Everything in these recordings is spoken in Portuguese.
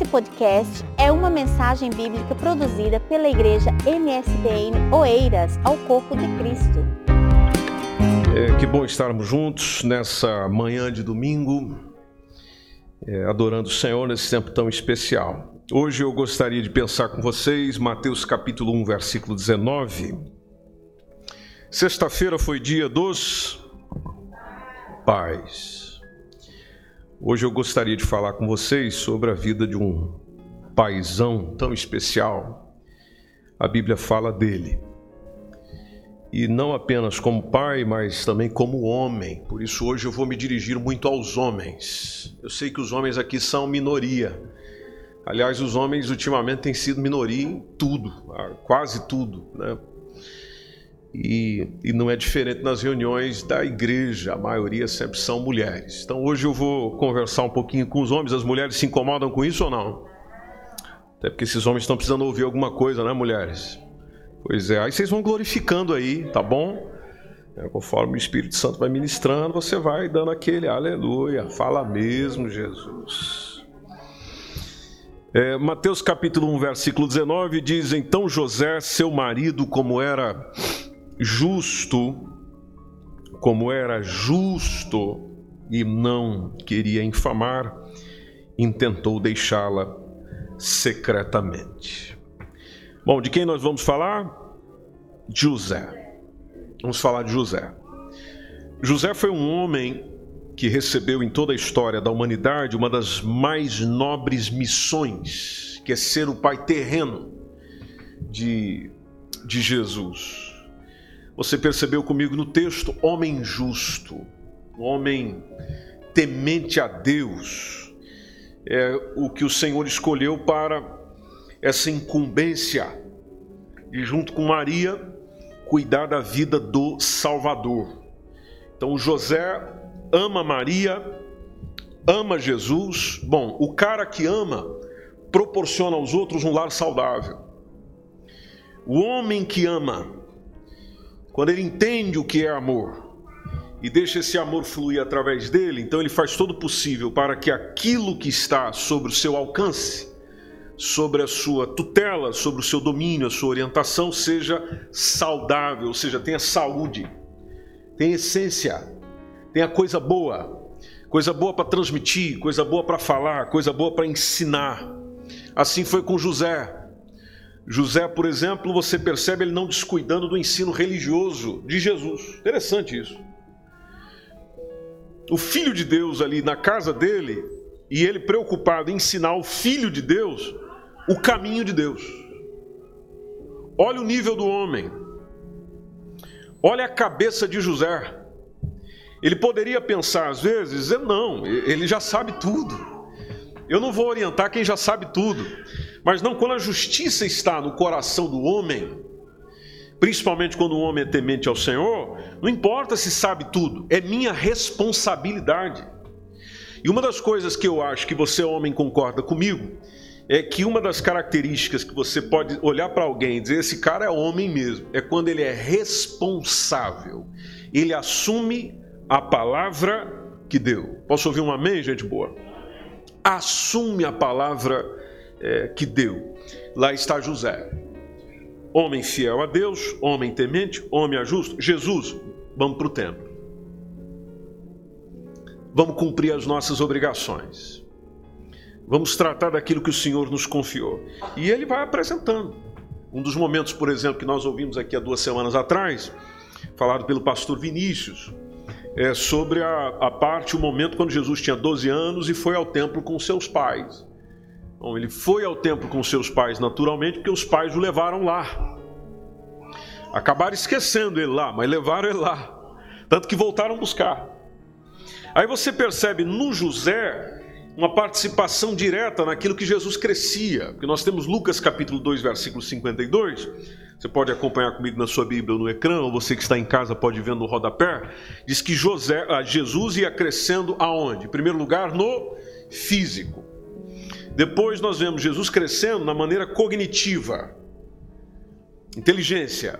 Esse podcast é uma mensagem bíblica produzida pela igreja MSBN Oeiras ao Corpo de Cristo. É, que bom estarmos juntos nessa manhã de domingo, é, adorando o Senhor nesse tempo tão especial. Hoje eu gostaria de pensar com vocês Mateus capítulo 1, versículo 19. Sexta-feira foi dia dos pais. Hoje eu gostaria de falar com vocês sobre a vida de um paisão tão especial. A Bíblia fala dele. E não apenas como pai, mas também como homem. Por isso hoje eu vou me dirigir muito aos homens. Eu sei que os homens aqui são minoria. Aliás, os homens ultimamente têm sido minoria em tudo, quase tudo, né? E, e, não é diferente nas reuniões da igreja, a maioria sempre são mulheres. Então hoje eu vou conversar um pouquinho com os homens, as mulheres se incomodam com isso ou não? Até porque esses homens estão precisando ouvir alguma coisa, né, mulheres? Pois é, aí vocês vão glorificando aí, tá bom? É, conforme o Espírito Santo vai ministrando, você vai dando aquele aleluia, fala mesmo, Jesus. É, Mateus capítulo 1, versículo 19 diz: Então José, seu marido, como era justo, como era justo e não queria infamar, intentou deixá-la secretamente. Bom, de quem nós vamos falar? José. Vamos falar de José. José foi um homem que recebeu em toda a história da humanidade uma das mais nobres missões, que é ser o pai terreno de, de Jesus. Você percebeu comigo no texto, homem justo, homem temente a Deus, é o que o Senhor escolheu para essa incumbência e junto com Maria cuidar da vida do Salvador. Então José ama Maria, ama Jesus. Bom, o cara que ama proporciona aos outros um lar saudável. O homem que ama quando ele entende o que é amor e deixa esse amor fluir através dele, então ele faz todo o possível para que aquilo que está sobre o seu alcance, sobre a sua tutela, sobre o seu domínio, a sua orientação seja saudável, ou seja, tenha saúde, tenha essência, tenha coisa boa, coisa boa para transmitir, coisa boa para falar, coisa boa para ensinar. Assim foi com José. José, por exemplo, você percebe ele não descuidando do ensino religioso de Jesus. Interessante isso. O filho de Deus ali na casa dele, e ele preocupado em ensinar o filho de Deus o caminho de Deus. Olha o nível do homem. Olha a cabeça de José. Ele poderia pensar às vezes, não, ele já sabe tudo. Eu não vou orientar quem já sabe tudo. Mas não quando a justiça está no coração do homem, principalmente quando o homem é temente ao Senhor, não importa se sabe tudo, é minha responsabilidade. E uma das coisas que eu acho que você, homem, concorda comigo, é que uma das características que você pode olhar para alguém e dizer esse cara é homem mesmo, é quando ele é responsável. Ele assume a palavra que deu. Posso ouvir um amém, gente boa? Assume a palavra é, que deu. Lá está José, homem fiel a Deus, homem temente, homem justo. Jesus, vamos para o templo. Vamos cumprir as nossas obrigações. Vamos tratar daquilo que o Senhor nos confiou. E ele vai apresentando. Um dos momentos, por exemplo, que nós ouvimos aqui há duas semanas atrás, falado pelo pastor Vinícius, é sobre a, a parte, o momento quando Jesus tinha 12 anos e foi ao templo com seus pais. Bom, ele foi ao templo com seus pais naturalmente, porque os pais o levaram lá. Acabaram esquecendo ele lá, mas levaram ele lá. Tanto que voltaram buscar. Aí você percebe no José uma participação direta naquilo que Jesus crescia. Porque nós temos Lucas capítulo 2, versículo 52. Você pode acompanhar comigo na sua Bíblia ou no ecrã, ou você que está em casa pode ver no rodapé. Diz que José, ah, Jesus ia crescendo aonde? Em primeiro lugar, no físico. Depois nós vemos Jesus crescendo na maneira cognitiva, inteligência.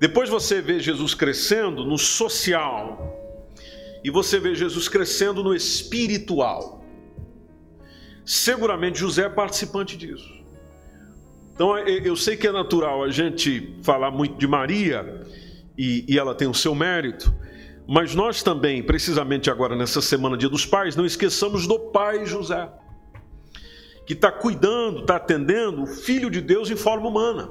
Depois você vê Jesus crescendo no social. E você vê Jesus crescendo no espiritual. seguramente José é participante disso. Então eu sei que é natural a gente falar muito de Maria e, e ela tem o seu mérito, mas nós também, precisamente agora nessa semana Dia dos Pais, não esqueçamos do pai José, que está cuidando, está atendendo o Filho de Deus em forma humana.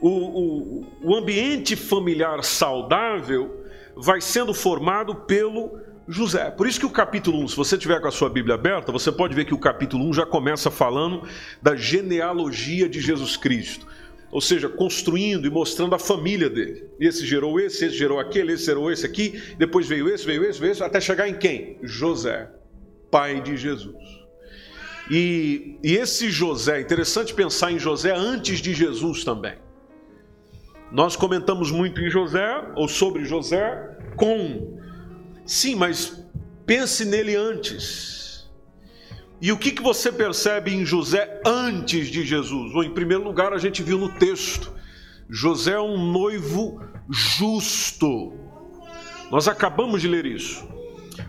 O, o, o ambiente familiar saudável vai sendo formado pelo José. Por isso que o capítulo 1, se você tiver com a sua Bíblia aberta, você pode ver que o capítulo 1 já começa falando da genealogia de Jesus Cristo. Ou seja, construindo e mostrando a família dele. Esse gerou esse, esse gerou aquele, esse gerou esse aqui, depois veio esse, veio esse, veio esse, até chegar em quem? José, pai de Jesus. E, e esse José, interessante pensar em José antes de Jesus também. Nós comentamos muito em José, ou sobre José, com Sim, mas pense nele antes. E o que, que você percebe em José antes de Jesus? Bom, em primeiro lugar, a gente viu no texto: José é um noivo justo. Nós acabamos de ler isso.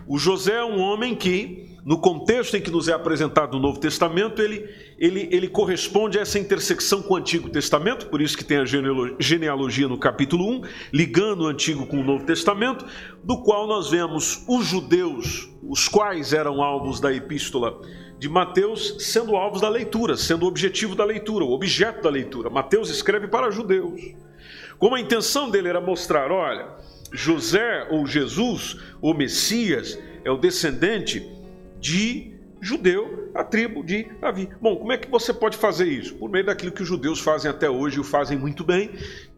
O José é um homem que no contexto em que nos é apresentado o Novo Testamento, ele, ele, ele corresponde a essa intersecção com o Antigo Testamento, por isso que tem a genealogia no capítulo 1, ligando o Antigo com o Novo Testamento, do qual nós vemos os judeus, os quais eram alvos da epístola de Mateus, sendo alvos da leitura, sendo o objetivo da leitura, o objeto da leitura. Mateus escreve para judeus. Como a intenção dele era mostrar, olha, José ou Jesus, o Messias, é o descendente de judeu, a tribo de Davi. Bom, como é que você pode fazer isso? Por meio daquilo que os judeus fazem até hoje e o fazem muito bem,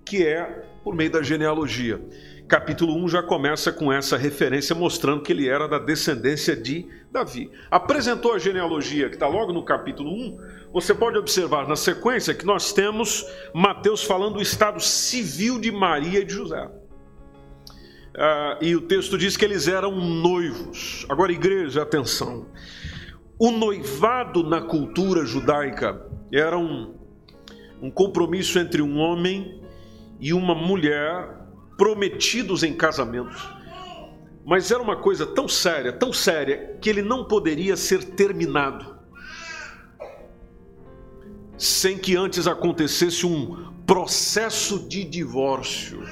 que é por meio da genealogia. Capítulo 1 já começa com essa referência mostrando que ele era da descendência de Davi. Apresentou a genealogia, que está logo no capítulo 1. Você pode observar na sequência que nós temos Mateus falando do estado civil de Maria e de José. Ah, e o texto diz que eles eram noivos. Agora, igreja, atenção. O noivado na cultura judaica era um, um compromisso entre um homem e uma mulher prometidos em casamento. Mas era uma coisa tão séria, tão séria, que ele não poderia ser terminado sem que antes acontecesse um processo de divórcio.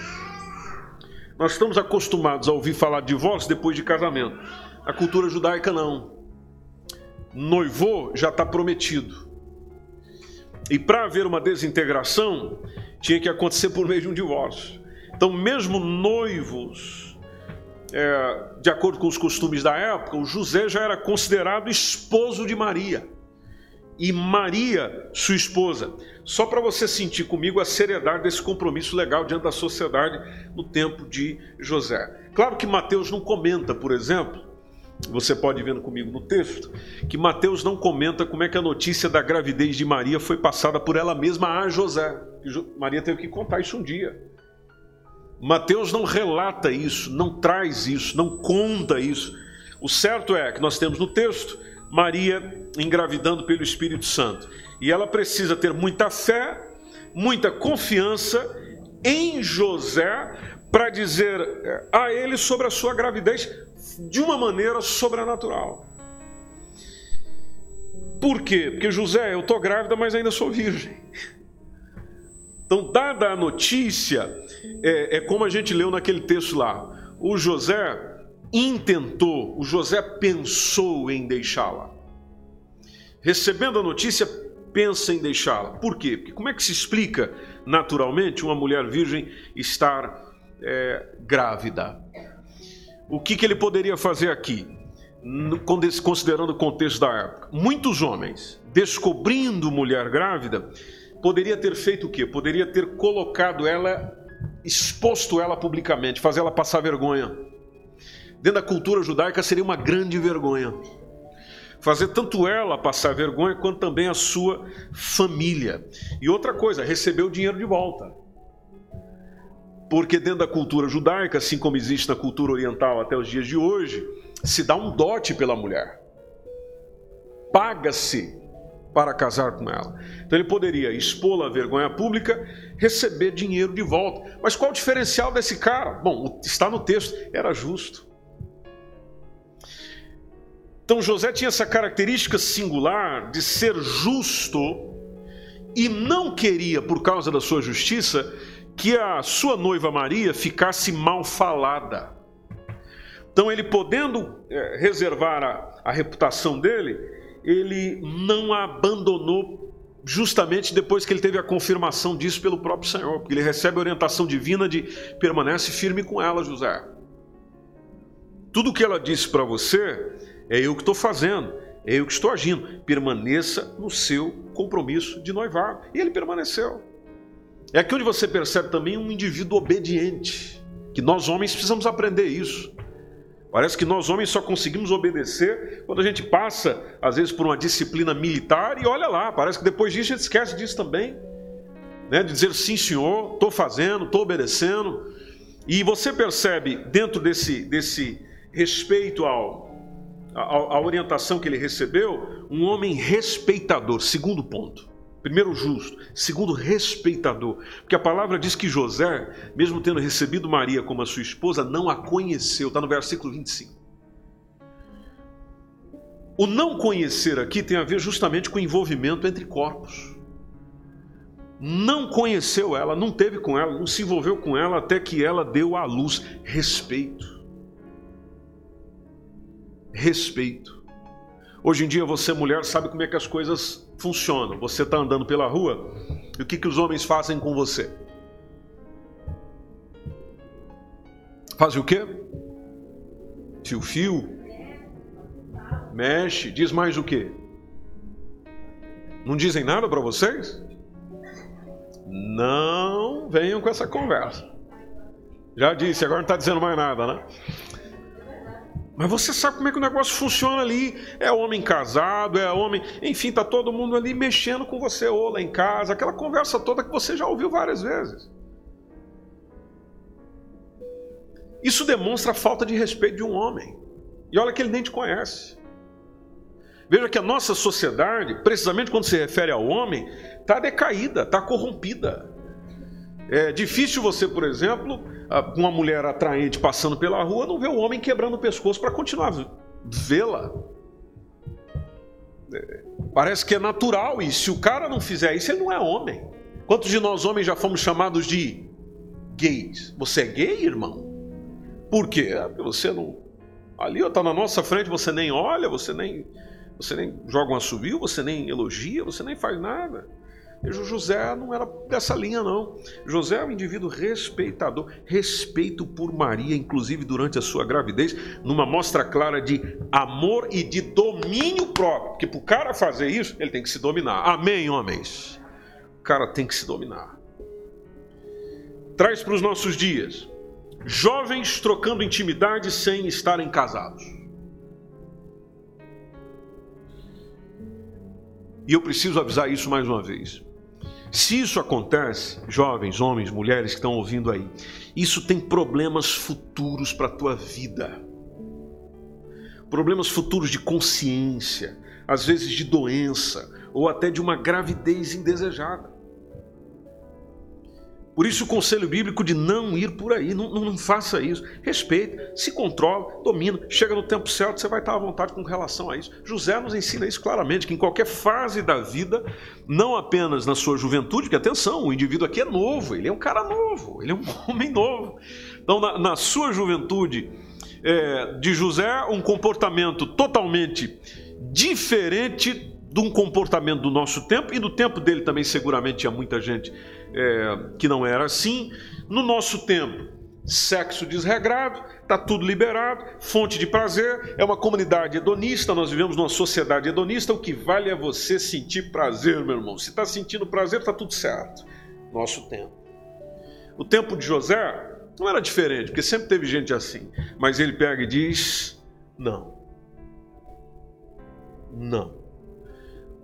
Nós estamos acostumados a ouvir falar de divórcio depois de casamento. A cultura judaica não. Noivou já está prometido. E para haver uma desintegração, tinha que acontecer por meio de um divórcio. Então, mesmo noivos, é, de acordo com os costumes da época, o José já era considerado esposo de Maria. E Maria, sua esposa, só para você sentir comigo a seriedade desse compromisso legal diante da sociedade no tempo de José. Claro que Mateus não comenta, por exemplo, você pode ver comigo no texto, que Mateus não comenta como é que a notícia da gravidez de Maria foi passada por ela mesma a José. Maria teve que contar isso um dia. Mateus não relata isso, não traz isso, não conta isso. O certo é que nós temos no texto Maria engravidando pelo Espírito Santo. E ela precisa ter muita fé, muita confiança em José para dizer eh, a ele sobre a sua gravidez de uma maneira sobrenatural. Por quê? Porque José, eu estou grávida, mas ainda sou virgem. Então, dada a notícia, é, é como a gente leu naquele texto lá. O José intentou, o José pensou em deixá-la. Recebendo a notícia, pensa em deixá-la. Por quê? Porque como é que se explica naturalmente uma mulher virgem estar é, grávida? O que, que ele poderia fazer aqui? Considerando o contexto da época, muitos homens descobrindo mulher grávida, poderia ter feito o quê? Poderia ter colocado ela, exposto ela publicamente, fazer ela passar vergonha dentro da cultura judaica seria uma grande vergonha. Fazer tanto ela passar vergonha quanto também a sua família. E outra coisa, receber o dinheiro de volta. Porque dentro da cultura judaica, assim como existe na cultura oriental até os dias de hoje, se dá um dote pela mulher. Paga-se para casar com ela. Então ele poderia expô-la à vergonha pública, receber dinheiro de volta. Mas qual o diferencial desse cara? Bom, está no texto, era justo. Então José tinha essa característica singular de ser justo e não queria, por causa da sua justiça, que a sua noiva Maria ficasse mal falada. Então, ele podendo é, reservar a, a reputação dele, ele não a abandonou justamente depois que ele teve a confirmação disso pelo próprio Senhor, porque ele recebe a orientação divina de permanece firme com ela, José. Tudo que ela disse para você é eu que estou fazendo, é eu que estou agindo. Permaneça no seu compromisso de noivado. E ele permaneceu. É aqui onde você percebe também um indivíduo obediente, que nós homens precisamos aprender isso. Parece que nós homens só conseguimos obedecer quando a gente passa, às vezes, por uma disciplina militar e olha lá, parece que depois disso a gente esquece disso também. Né? De dizer sim, senhor, estou fazendo, estou obedecendo. E você percebe, dentro desse, desse respeito ao, à orientação que ele recebeu, um homem respeitador. Segundo ponto. Primeiro, justo. Segundo, respeitador. Porque a palavra diz que José, mesmo tendo recebido Maria como a sua esposa, não a conheceu. Está no versículo 25. O não conhecer aqui tem a ver justamente com o envolvimento entre corpos. Não conheceu ela, não teve com ela, não se envolveu com ela até que ela deu à luz respeito respeito. Hoje em dia você, mulher, sabe como é que as coisas funcionam. Você está andando pela rua e o que, que os homens fazem com você? Fazem o quê? Fio fio, mexe, diz mais o quê? Não dizem nada para vocês? Não venham com essa conversa. Já disse, agora não está dizendo mais nada, né? Mas você sabe como é que o negócio funciona ali. É homem casado, é homem. Enfim, tá todo mundo ali mexendo com você, ou lá em casa, aquela conversa toda que você já ouviu várias vezes. Isso demonstra a falta de respeito de um homem. E olha que ele nem te conhece. Veja que a nossa sociedade, precisamente quando se refere ao homem, está decaída, está corrompida. É difícil você, por exemplo, uma mulher atraente passando pela rua, não ver o homem quebrando o pescoço para continuar vê-la. É, parece que é natural e se o cara não fizer isso, ele não é homem. Quantos de nós homens já fomos chamados de gays? Você é gay, irmão? Por quê? É porque você não. Ali está na nossa frente, você nem olha, você nem, você nem joga um assovio, você nem elogia, você nem faz nada. José não era dessa linha, não. José é um indivíduo respeitador, respeito por Maria, inclusive durante a sua gravidez, numa mostra clara de amor e de domínio próprio. Porque para o cara fazer isso, ele tem que se dominar. Amém, homens? O cara tem que se dominar. Traz para os nossos dias jovens trocando intimidade sem estarem casados. E eu preciso avisar isso mais uma vez. Se isso acontece, jovens, homens, mulheres que estão ouvindo aí, isso tem problemas futuros para a tua vida. Problemas futuros de consciência, às vezes de doença ou até de uma gravidez indesejada. Por isso o conselho bíblico de não ir por aí, não, não, faça isso. Respeite, se controla, domina, chega no tempo certo, você vai estar à vontade com relação a isso. José nos ensina isso claramente, que em qualquer fase da vida, não apenas na sua juventude, porque atenção, o indivíduo aqui é novo, ele é um cara novo, ele é um homem novo. Então, na, na sua juventude, é, de José, um comportamento totalmente diferente de um comportamento do nosso tempo, e no tempo dele também seguramente tinha muita gente é, que não era assim. No nosso tempo, sexo desregrado, está tudo liberado, fonte de prazer, é uma comunidade hedonista, nós vivemos numa sociedade hedonista, o que vale é você sentir prazer, meu irmão. Se está sentindo prazer, está tudo certo. Nosso tempo. O tempo de José não era diferente, porque sempre teve gente assim, mas ele pega e diz: não. Não.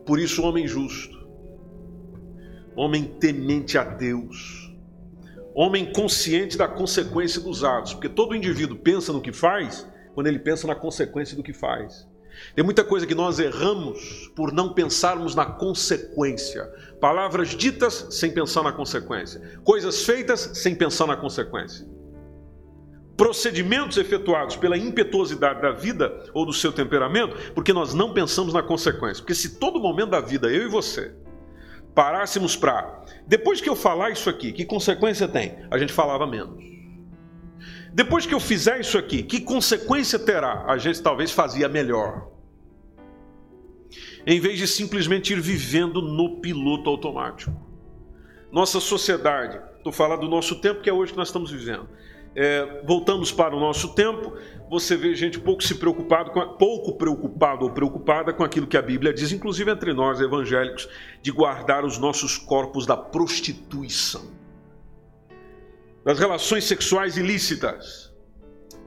Por isso, homem justo, homem temente a Deus, homem consciente da consequência dos atos, porque todo indivíduo pensa no que faz quando ele pensa na consequência do que faz. Tem muita coisa que nós erramos por não pensarmos na consequência. Palavras ditas sem pensar na consequência. Coisas feitas sem pensar na consequência. procedimentos efetuados pela impetuosidade da vida ou do seu temperamento, porque nós não pensamos na consequência. Porque se todo momento da vida, eu e você, parássemos para, depois que eu falar isso aqui, que consequência tem? A gente falava menos. Depois que eu fizer isso aqui, que consequência terá? A gente talvez fazia melhor. Em vez de simplesmente ir vivendo no piloto automático. Nossa sociedade, estou falando do nosso tempo, que é hoje que nós estamos vivendo é, voltamos para o nosso tempo, você vê gente pouco se preocupado, com a, pouco preocupado ou preocupada com aquilo que a Bíblia diz, inclusive entre nós evangélicos, de guardar os nossos corpos da prostituição, das relações sexuais ilícitas,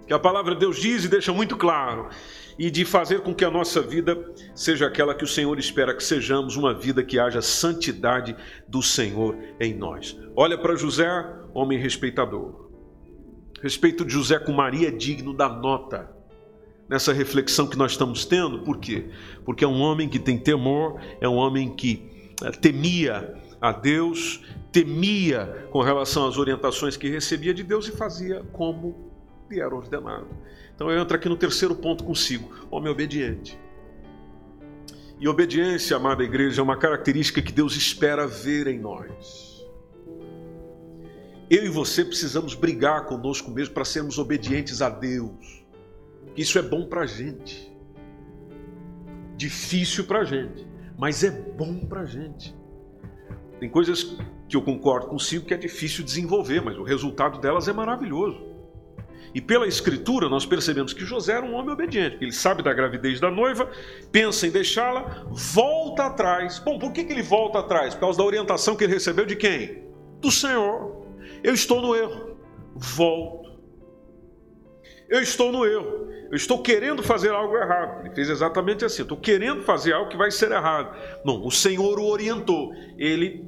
que a palavra de Deus diz e deixa muito claro, e de fazer com que a nossa vida seja aquela que o Senhor espera que sejamos, uma vida que haja santidade do Senhor em nós. Olha para José, homem respeitador respeito de José com Maria é digno da nota nessa reflexão que nós estamos tendo. Por quê? Porque é um homem que tem temor, é um homem que eh, temia a Deus, temia com relação às orientações que recebia de Deus e fazia como lhe era ordenado. Então eu entro aqui no terceiro ponto consigo: homem obediente. E obediência, amada igreja, é uma característica que Deus espera ver em nós. Eu e você precisamos brigar conosco mesmo para sermos obedientes a Deus. Isso é bom para a gente. Difícil para a gente, mas é bom para a gente. Tem coisas que eu concordo consigo que é difícil desenvolver, mas o resultado delas é maravilhoso. E pela escritura nós percebemos que José era um homem obediente. Ele sabe da gravidez da noiva, pensa em deixá-la, volta atrás. Bom, por que, que ele volta atrás? Por causa da orientação que ele recebeu de quem? Do Senhor. Eu estou no erro. Volto. Eu estou no erro. Eu estou querendo fazer algo errado. Ele fez exatamente assim. Estou querendo fazer algo que vai ser errado. Não, o Senhor o orientou. Ele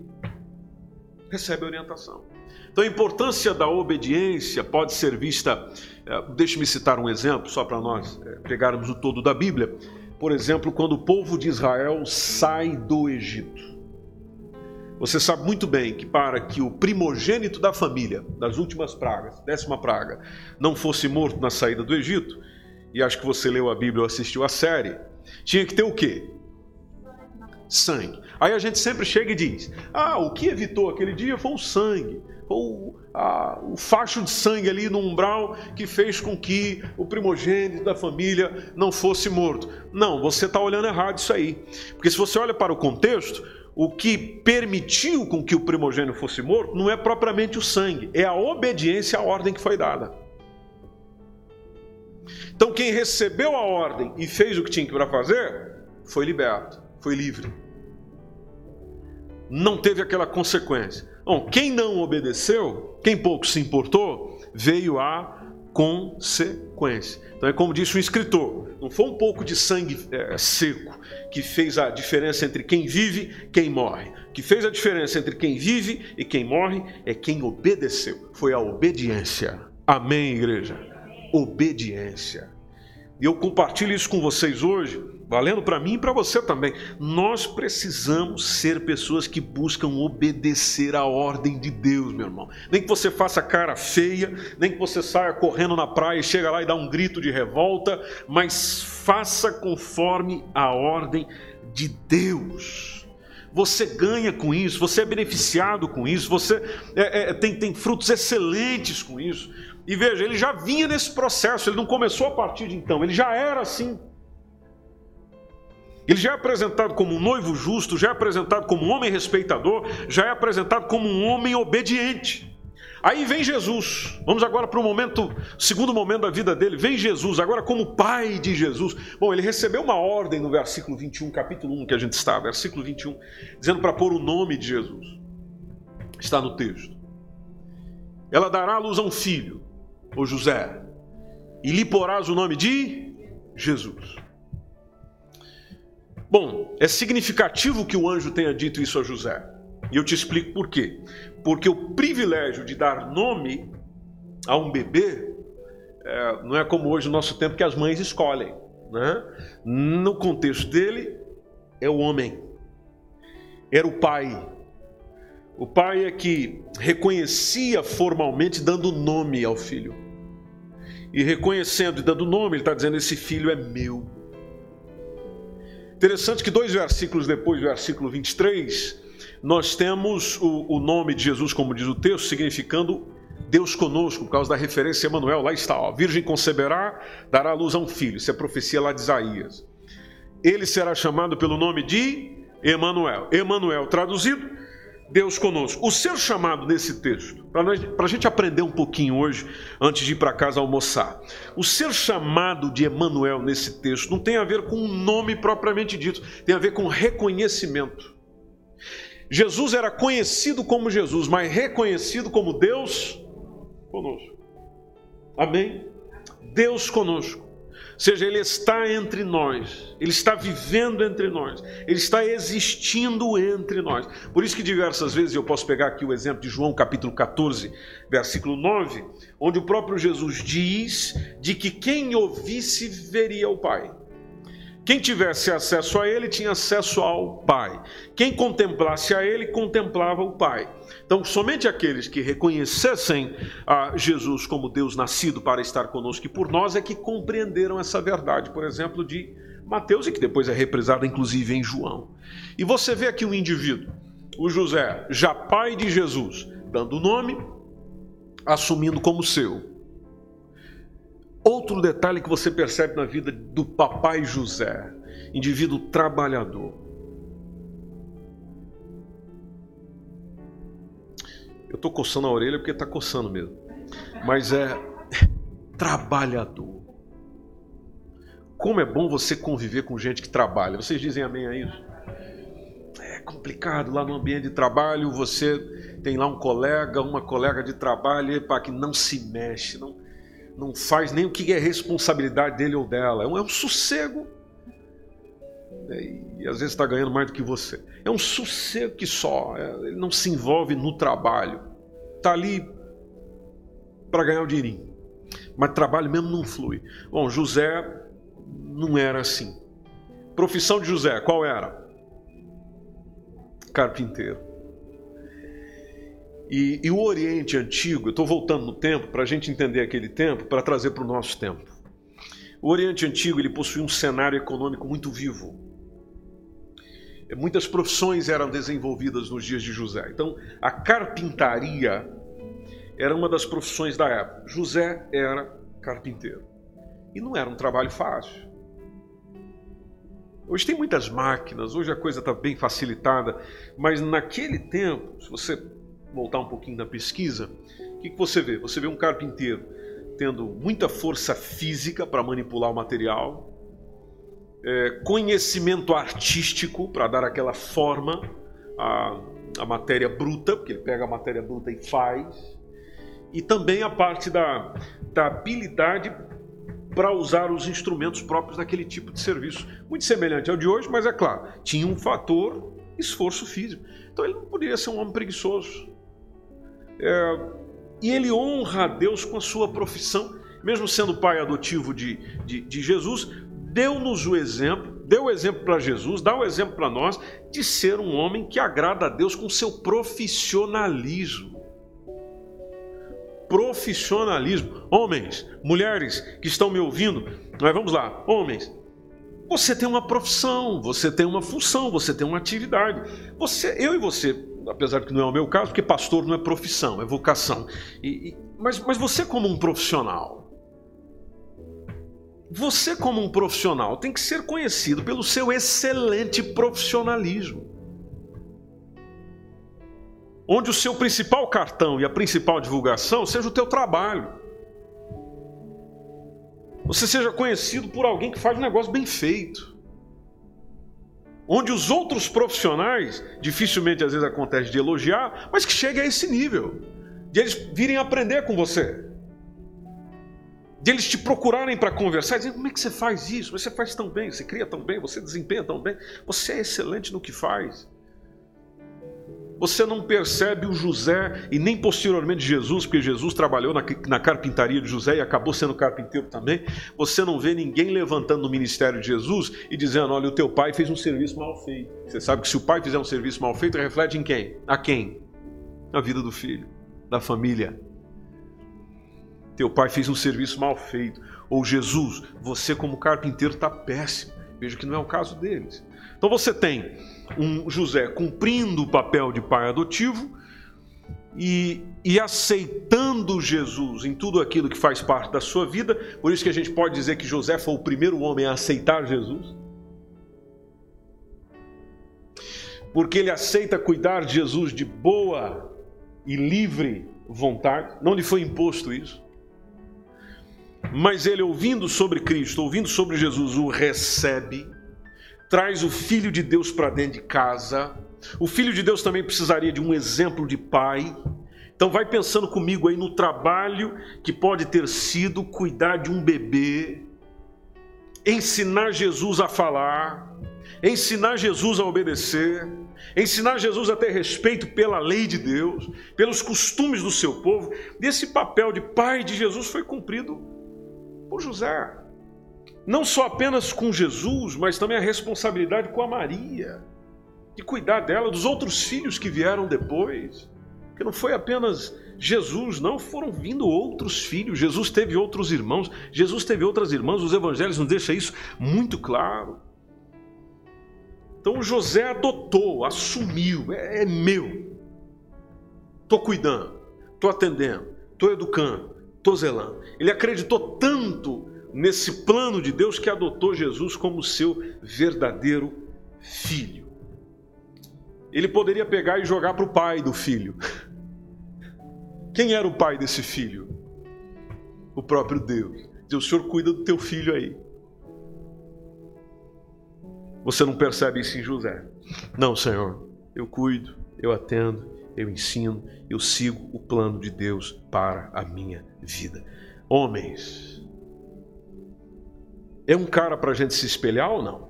recebe orientação. Então a importância da obediência pode ser vista. É, deixe-me citar um exemplo, só para nós é, pegarmos o todo da Bíblia. Por exemplo, quando o povo de Israel sai do Egito. Você sabe muito bem que para que o primogênito da família, das últimas pragas, décima praga, não fosse morto na saída do Egito, e acho que você leu a Bíblia ou assistiu a série, tinha que ter o quê? Sangue. Aí a gente sempre chega e diz: Ah, o que evitou aquele dia foi o sangue, foi o, a, o facho de sangue ali no umbral que fez com que o primogênito da família não fosse morto. Não, você está olhando errado isso aí. Porque se você olha para o contexto, o que permitiu com que o primogênito fosse morto não é propriamente o sangue, é a obediência à ordem que foi dada. Então, quem recebeu a ordem e fez o que tinha para fazer, foi liberto, foi livre. Não teve aquela consequência. Bom, quem não obedeceu, quem pouco se importou, veio a consequência. Então é como disse o escritor: não foi um pouco de sangue é, seco que fez a diferença entre quem vive e quem morre. O que fez a diferença entre quem vive e quem morre é quem obedeceu. Foi a obediência. Amém, igreja? Obediência. E eu compartilho isso com vocês hoje, valendo para mim e para você também. Nós precisamos ser pessoas que buscam obedecer à ordem de Deus, meu irmão. Nem que você faça cara feia, nem que você saia correndo na praia e chega lá e dá um grito de revolta, mas faça conforme a ordem de Deus. Você ganha com isso, você é beneficiado com isso, você é, é, tem, tem frutos excelentes com isso. E veja, ele já vinha nesse processo, ele não começou a partir de então, ele já era assim. Ele já é apresentado como um noivo justo, já é apresentado como um homem respeitador, já é apresentado como um homem obediente. Aí vem Jesus. Vamos agora para o momento, segundo momento da vida dele. Vem Jesus, agora como pai de Jesus. Bom, ele recebeu uma ordem no versículo 21, capítulo 1 que a gente está, versículo 21, dizendo para pôr o nome de Jesus. Está no texto. Ela dará à luz a um filho, ô José, e lhe porás o nome de Jesus. Bom, é significativo que o anjo tenha dito isso a José. E eu te explico por quê. Porque o privilégio de dar nome a um bebê é, não é como hoje no nosso tempo que as mães escolhem. Né? No contexto dele, é o homem, era o pai. O pai é que reconhecia formalmente, dando nome ao filho. e reconhecendo e dando nome, ele está dizendo: Esse filho é meu. Interessante que dois versículos depois, versículo 23, nós temos o, o nome de Jesus, como diz o texto, significando Deus conosco, por causa da referência a Emanuel, lá está, ó, virgem conceberá, dará luz a um filho, isso é profecia lá de Isaías. Ele será chamado pelo nome de Emanuel. Emanuel traduzido, Deus conosco. O ser chamado nesse texto, para a gente aprender um pouquinho hoje, antes de ir para casa almoçar. O ser chamado de Emanuel nesse texto não tem a ver com o nome propriamente dito, tem a ver com reconhecimento. Jesus era conhecido como Jesus, mas reconhecido como Deus conosco. Amém? Deus conosco. Seja, Ele está entre nós, Ele está vivendo entre nós, Ele está existindo entre nós. Por isso que diversas vezes eu posso pegar aqui o exemplo de João capítulo 14, versículo 9, onde o próprio Jesus diz de que quem ouvisse veria o Pai. Quem tivesse acesso a ele tinha acesso ao Pai. Quem contemplasse a ele contemplava o Pai. Então, somente aqueles que reconhecessem a Jesus como Deus nascido para estar conosco e por nós é que compreenderam essa verdade, por exemplo, de Mateus e que depois é reprisada inclusive em João. E você vê aqui um indivíduo, o José, já pai de Jesus, dando o nome, assumindo como seu Outro detalhe que você percebe na vida do papai José, indivíduo trabalhador. Eu estou coçando a orelha porque está coçando mesmo. Mas é trabalhador. Como é bom você conviver com gente que trabalha. Vocês dizem amém a isso? É complicado lá no ambiente de trabalho. Você tem lá um colega, uma colega de trabalho para que não se mexe, não não faz nem o que é responsabilidade dele ou dela. É um, é um sossego. É, e às vezes está ganhando mais do que você. É um sossego que só. É, ele não se envolve no trabalho. Está ali para ganhar o dinheirinho. Mas trabalho mesmo não flui. Bom, José não era assim. Profissão de José, qual era? Carpinteiro. E, e o Oriente Antigo, eu estou voltando no tempo para a gente entender aquele tempo, para trazer para o nosso tempo. O Oriente Antigo ele possui um cenário econômico muito vivo. Muitas profissões eram desenvolvidas nos dias de José. Então, a carpintaria era uma das profissões da época. José era carpinteiro. E não era um trabalho fácil. Hoje tem muitas máquinas, hoje a coisa está bem facilitada, mas naquele tempo, se você voltar um pouquinho na pesquisa, o que, que você vê? Você vê um carpinteiro tendo muita força física para manipular o material, é, conhecimento artístico para dar aquela forma à, à matéria bruta, porque ele pega a matéria bruta e faz, e também a parte da, da habilidade para usar os instrumentos próprios daquele tipo de serviço. Muito semelhante ao de hoje, mas é claro, tinha um fator esforço físico. Então ele não poderia ser um homem preguiçoso. É, e ele honra a Deus com a sua profissão, mesmo sendo pai adotivo de, de, de Jesus, deu-nos o exemplo, deu o exemplo para Jesus, dá o exemplo para nós, de ser um homem que agrada a Deus com seu profissionalismo. Profissionalismo. Homens, mulheres que estão me ouvindo, mas vamos lá, homens, você tem uma profissão, você tem uma função, você tem uma atividade. Você, eu e você apesar de que não é o meu caso, porque pastor não é profissão, é vocação. E, e, mas, mas você, como um profissional, você, como um profissional, tem que ser conhecido pelo seu excelente profissionalismo. Onde o seu principal cartão e a principal divulgação seja o teu trabalho. Você seja conhecido por alguém que faz um negócio bem feito onde os outros profissionais, dificilmente às vezes acontece de elogiar, mas que chegue a esse nível, de eles virem aprender com você, de eles te procurarem para conversar, dizer como é que você faz isso, você faz tão bem, você cria tão bem, você desempenha tão bem, você é excelente no que faz. Você não percebe o José e nem posteriormente Jesus, porque Jesus trabalhou na, na, carpintaria de José e acabou sendo carpinteiro também. Você não vê ninguém levantando no ministério de Jesus e dizendo: Olha, o teu pai fez um serviço mal feito. Você sabe que se o pai fizer um serviço mal feito, reflete em quem? A quem? Na vida do filho, da família. Teu pai fez um serviço mal feito. Ou Jesus, você como carpinteiro está péssimo. Veja que não é o caso deles. Então você tem um José cumprindo o papel de pai adotivo e, e, aceitando Jesus em tudo aquilo que faz parte da sua vida. Por isso que a gente pode dizer que José foi o primeiro homem a aceitar Jesus. Porque ele aceita cuidar de Jesus de boa e livre vontade, não lhe foi imposto isso. Mas ele, ouvindo sobre Cristo, ouvindo sobre Jesus, o recebe, traz o Filho de Deus para dentro de casa. O Filho de Deus também precisaria de um exemplo de pai. Então, vai pensando comigo aí no trabalho que pode ter sido cuidar de um bebê, ensinar Jesus a falar, ensinar Jesus a obedecer, ensinar Jesus a ter respeito pela lei de Deus, pelos costumes do seu povo. Esse papel de pai de Jesus foi cumprido por José. Não só apenas com Jesus, mas também a responsabilidade com a Maria, de cuidar dela, dos outros filhos que vieram depois. Que não foi apenas Jesus, não, foram vindo outros filhos. Jesus teve outros irmãos, Jesus teve outras irmãs. Os evangelhos nos deixam isso muito claro. Então José adotou, assumiu, é, é meu. Estou cuidando, estou atendendo, estou educando, estou zelando. Ele acreditou tanto nesse plano de Deus que adotou Jesus como seu verdadeiro filho. Ele poderia pegar e jogar para o pai do filho. Quem era o pai desse filho? O próprio Deus. Diz, o Senhor cuida do teu filho aí. Você não percebe isso em José. Não, Senhor, eu cuido, eu atendo, eu ensino, eu sigo o plano de Deus para a minha vida. Homens, é um cara para a gente se espelhar ou não?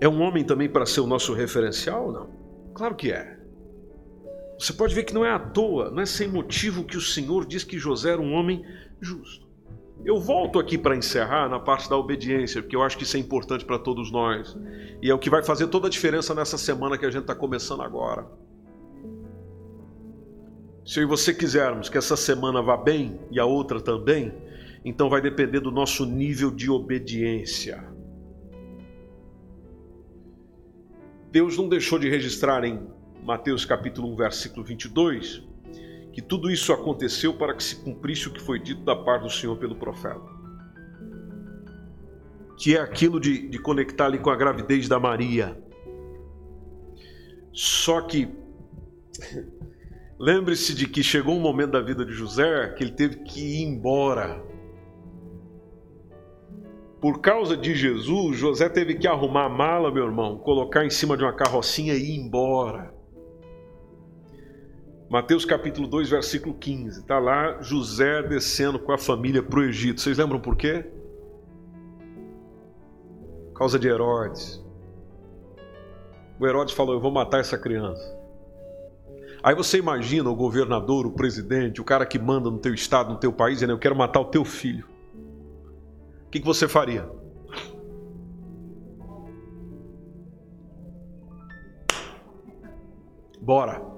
É um homem também para ser o nosso referencial ou não? Claro que é. Você pode ver que não é à toa, não é sem motivo que o Senhor diz que José era um homem justo. Eu volto aqui para encerrar na parte da obediência, porque eu acho que isso é importante para todos nós. E é o que vai fazer toda a diferença nessa semana que a gente está começando agora. Se eu e você quisermos que essa semana vá bem e a outra também, então vai depender do nosso nível de obediência. Deus não deixou de registrar em Mateus capítulo 1, versículo 22, que tudo isso aconteceu para que se cumprisse o que foi dito da parte do Senhor pelo profeta. Que é aquilo de, de conectar ali com a gravidez da Maria. Só que lembre-se de que chegou um momento da vida de José que ele teve que ir embora. Por causa de Jesus, José teve que arrumar a mala, meu irmão, colocar em cima de uma carrocinha e ir embora. Mateus capítulo 2, versículo 15. Está lá José descendo com a família para o Egito. Vocês lembram por quê? Por causa de Herodes. O Herodes falou: Eu vou matar essa criança. Aí você imagina o governador, o presidente, o cara que manda no teu estado, no teu país, dizendo: Eu quero matar o teu filho. O que, que você faria? Bora.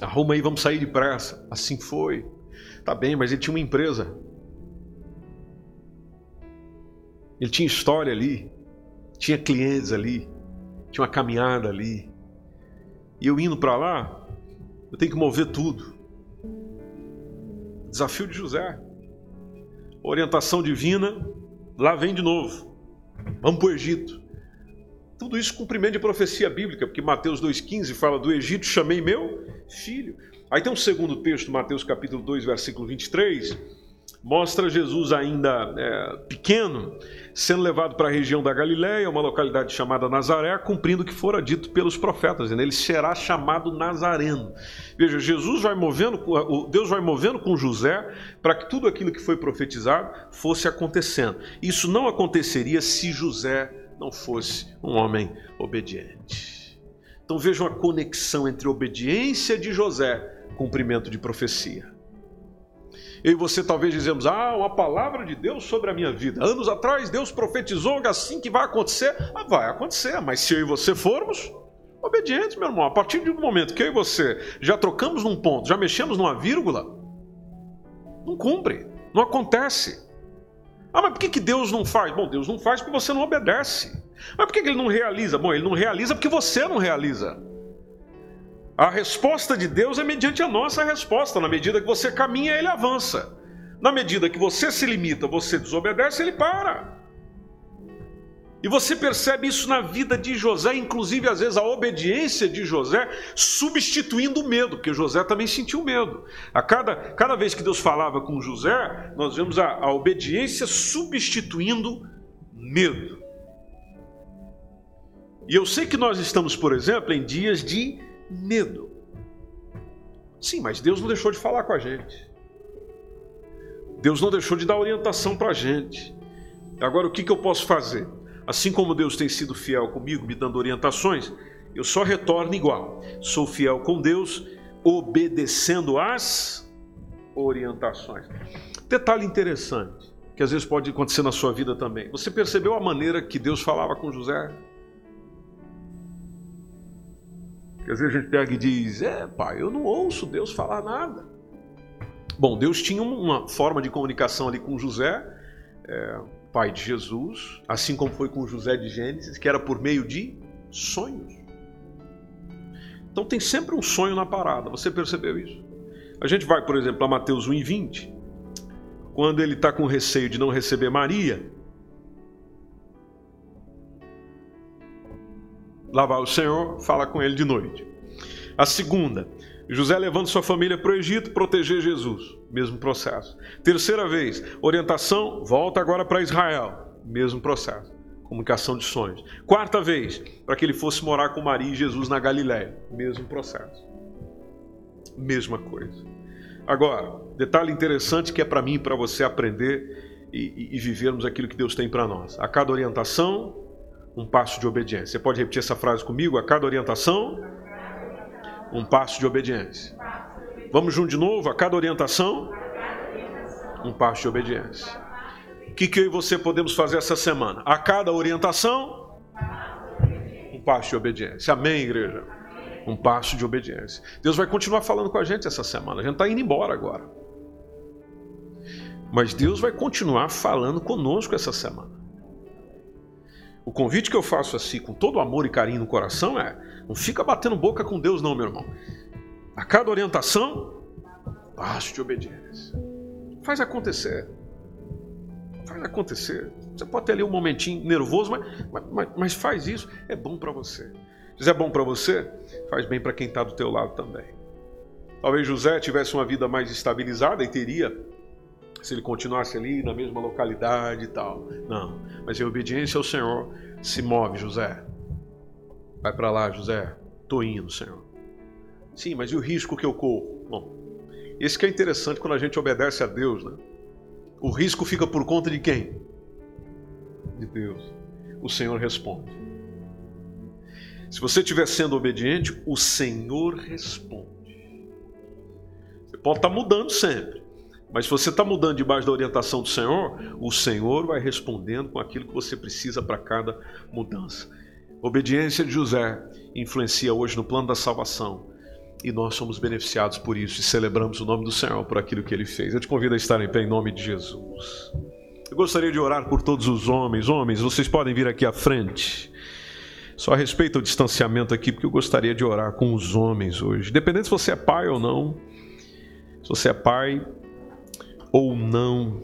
Arruma aí, vamos sair depressa. Assim foi. Tá bem, mas ele tinha uma empresa. Ele tinha história ali. Tinha clientes ali. Tinha uma caminhada ali. E eu indo para lá, eu tenho que mover tudo. Desafio de José. Orientação divina, lá vem de novo. Vamos para o Egito. Tudo isso cumprimento de profecia bíblica, porque Mateus 2,15 fala do Egito, chamei meu filho. Aí tem um segundo texto, Mateus capítulo 2, versículo 23, mostra Jesus ainda é, pequeno, sendo levado para a região da Galiléia, uma localidade chamada Nazaré, cumprindo o que fora dito pelos profetas, ele será chamado Nazareno. Veja, Jesus vai movendo, Deus vai movendo com José para que tudo aquilo que foi profetizado fosse acontecendo. Isso não aconteceria se José não fosse um homem obediente. Então vejam a conexão entre obediência de José e cumprimento de profecia. Eu e você talvez dizemos, ah, uma palavra de Deus sobre a minha vida. Anos atrás Deus profetizou que assim que vai acontecer, ah, vai acontecer, mas se eu e você formos Obedientes, meu irmão. A partir do momento que eu e você já trocamos num ponto, já mexemos numa vírgula, não cumpre, não acontece. Ah, mas por que, que Deus não faz? Bom, Deus não faz porque você não obedece. Mas por que, que ele não realiza? Bom, ele não realiza porque você não realiza. A resposta de Deus é mediante a nossa resposta. Na medida que você caminha, ele avança. Na medida que você se limita, você desobedece, ele para. E você percebe isso na vida de José, inclusive às vezes a obediência de José substituindo o medo, porque José também sentiu medo. A cada, cada vez que Deus falava com José, nós vemos a, a obediência substituindo medo. E eu sei que nós estamos, por exemplo, em dias de medo. Sim, mas Deus não deixou de falar com a gente. Deus não deixou de dar orientação para a gente. Agora, o que, que eu posso fazer? Assim como Deus tem sido fiel comigo, me dando orientações, eu só retorno igual. Sou fiel com Deus, obedecendo às orientações. Detalhe interessante, que às vezes pode acontecer na sua vida também. Você percebeu a maneira que Deus falava com José? Que às vezes a gente pega e diz: É, pai, eu não ouço Deus falar nada. Bom, Deus tinha uma forma de comunicação ali com José. É, pai de Jesus, assim como foi com José de Gênesis, que era por meio de sonhos. Então tem sempre um sonho na parada, você percebeu isso? A gente vai, por exemplo, a Mateus 1 e 20, quando ele está com receio de não receber Maria, lá vai o Senhor, fala com ele de noite. A segunda, José levando sua família para o Egito proteger Jesus, mesmo processo. Terceira vez, orientação, volta agora para Israel, mesmo processo. Comunicação de sonhos. Quarta vez, para que ele fosse morar com Maria e Jesus na Galiléia, mesmo processo. Mesma coisa. Agora, detalhe interessante que é para mim e para você aprender e, e, e vivermos aquilo que Deus tem para nós. A cada orientação, um passo de obediência. Você pode repetir essa frase comigo? A cada orientação, um passo de obediência. Vamos junto de novo? A cada orientação, um passo de obediência. O que, que eu e você podemos fazer essa semana? A cada orientação, um passo de obediência. Amém, igreja? Um passo de obediência. Deus vai continuar falando com a gente essa semana. A gente está indo embora agora. Mas Deus vai continuar falando conosco essa semana. O convite que eu faço assim, com todo amor e carinho no coração, é: não fica batendo boca com Deus, não, meu irmão. A cada orientação, passo de obediência. Faz acontecer. Faz acontecer. Você pode ter ali um momentinho nervoso, mas, mas, mas faz isso. É bom para você. Se é bom para você, faz bem para quem está do teu lado também. Talvez José tivesse uma vida mais estabilizada e teria se ele continuasse ali na mesma localidade e tal. Não, mas em obediência ao Senhor, se move, José. Vai para lá, José. Tô indo, Senhor. Sim, mas e o risco que eu corro? Bom, esse que é interessante quando a gente obedece a Deus, né? O risco fica por conta de quem? De Deus. O Senhor responde. Se você estiver sendo obediente, o Senhor responde. Você pode estar mudando sempre. Mas se você está mudando debaixo da orientação do Senhor, o Senhor vai respondendo com aquilo que você precisa para cada mudança. A obediência de José influencia hoje no plano da salvação. E nós somos beneficiados por isso e celebramos o nome do Senhor por aquilo que ele fez. Eu te convido a estar em pé em nome de Jesus. Eu gostaria de orar por todos os homens. Homens, vocês podem vir aqui à frente. Só respeito o distanciamento aqui, porque eu gostaria de orar com os homens hoje. Dependendo se você é pai ou não. Se você é pai, ou não.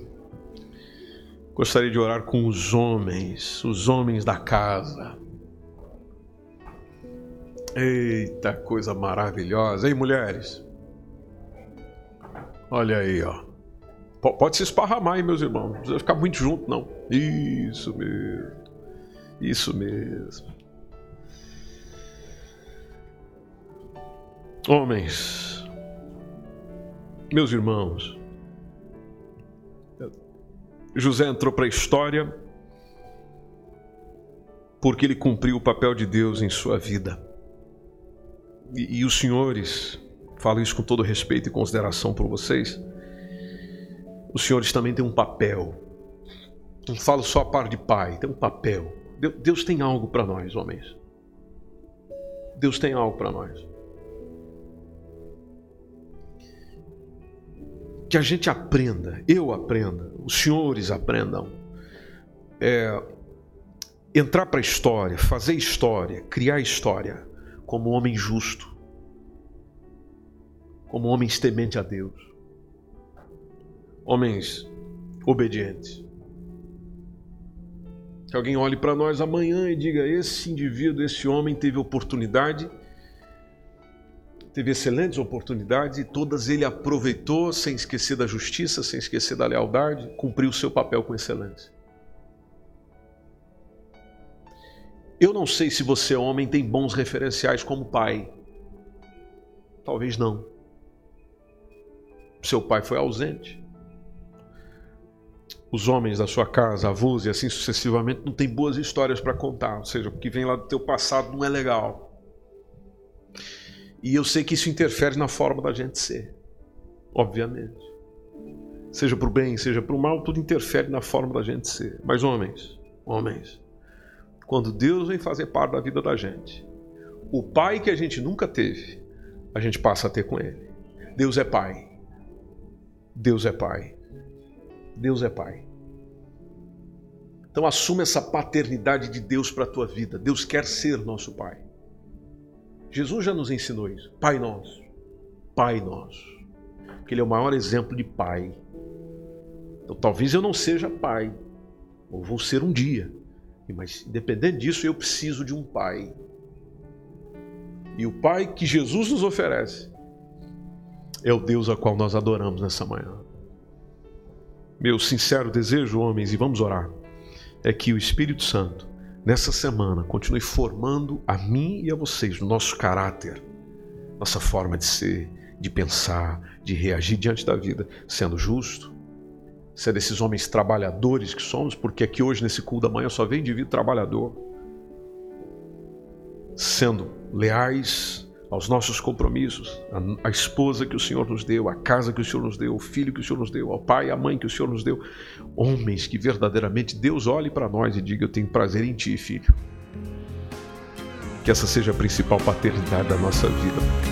Gostaria de orar com os homens, os homens da casa. Eita, coisa maravilhosa. Ei, mulheres. Olha aí, ó. Pode se esparramar aí, meus irmãos. Não precisa ficar muito junto, não. Isso mesmo. Isso mesmo. Homens, meus irmãos, José entrou para a história porque ele cumpriu o papel de Deus em sua vida. E, e os senhores, falo isso com todo respeito e consideração por vocês, os senhores também têm um papel. Não falo só a par de pai, tem um papel. Deus tem algo para nós, homens. Deus tem algo para nós. Que a gente aprenda, eu aprenda, os senhores aprendam. É, entrar para a história, fazer história, criar história como homem justo, como homens temente a Deus, homens obedientes. Que alguém olhe para nós amanhã e diga: esse indivíduo, esse homem teve oportunidade, teve excelentes oportunidades e todas ele aproveitou sem esquecer da justiça, sem esquecer da lealdade, cumpriu o seu papel com excelência. Eu não sei se você, homem, tem bons referenciais como pai. Talvez não. Seu pai foi ausente os homens da sua casa, avós e assim sucessivamente, não tem boas histórias para contar. Ou seja, o que vem lá do teu passado não é legal. E eu sei que isso interfere na forma da gente ser. Obviamente. Seja para o bem, seja para o mal, tudo interfere na forma da gente ser. Mas homens, homens, quando Deus vem fazer parte da vida da gente, o pai que a gente nunca teve, a gente passa a ter com ele. Deus é pai. Deus é pai. Deus é Pai. Então assume essa paternidade de Deus para a tua vida. Deus quer ser nosso Pai. Jesus já nos ensinou isso. Pai nosso. Pai nosso. Porque Ele é o maior exemplo de Pai. Então talvez eu não seja Pai. Ou vou ser um dia. Mas independente disso, eu preciso de um Pai. E o Pai que Jesus nos oferece é o Deus a qual nós adoramos nessa manhã. Meu sincero desejo, homens, e vamos orar, é que o Espírito Santo, nessa semana, continue formando a mim e a vocês no nosso caráter, nossa forma de ser, de pensar, de reagir diante da vida, sendo justo, sendo esses homens trabalhadores que somos, porque aqui hoje, nesse culto da manhã, só vem indivíduo trabalhador, sendo leais, aos nossos compromissos, a, esposa que o Senhor nos deu, a casa que o Senhor nos deu, o filho que o Senhor nos deu, ao pai e à mãe que o Senhor nos deu. Homens que verdadeiramente Deus olhe para nós e diga: Eu tenho prazer em ti, filho. Que essa seja a principal paternidade da nossa vida.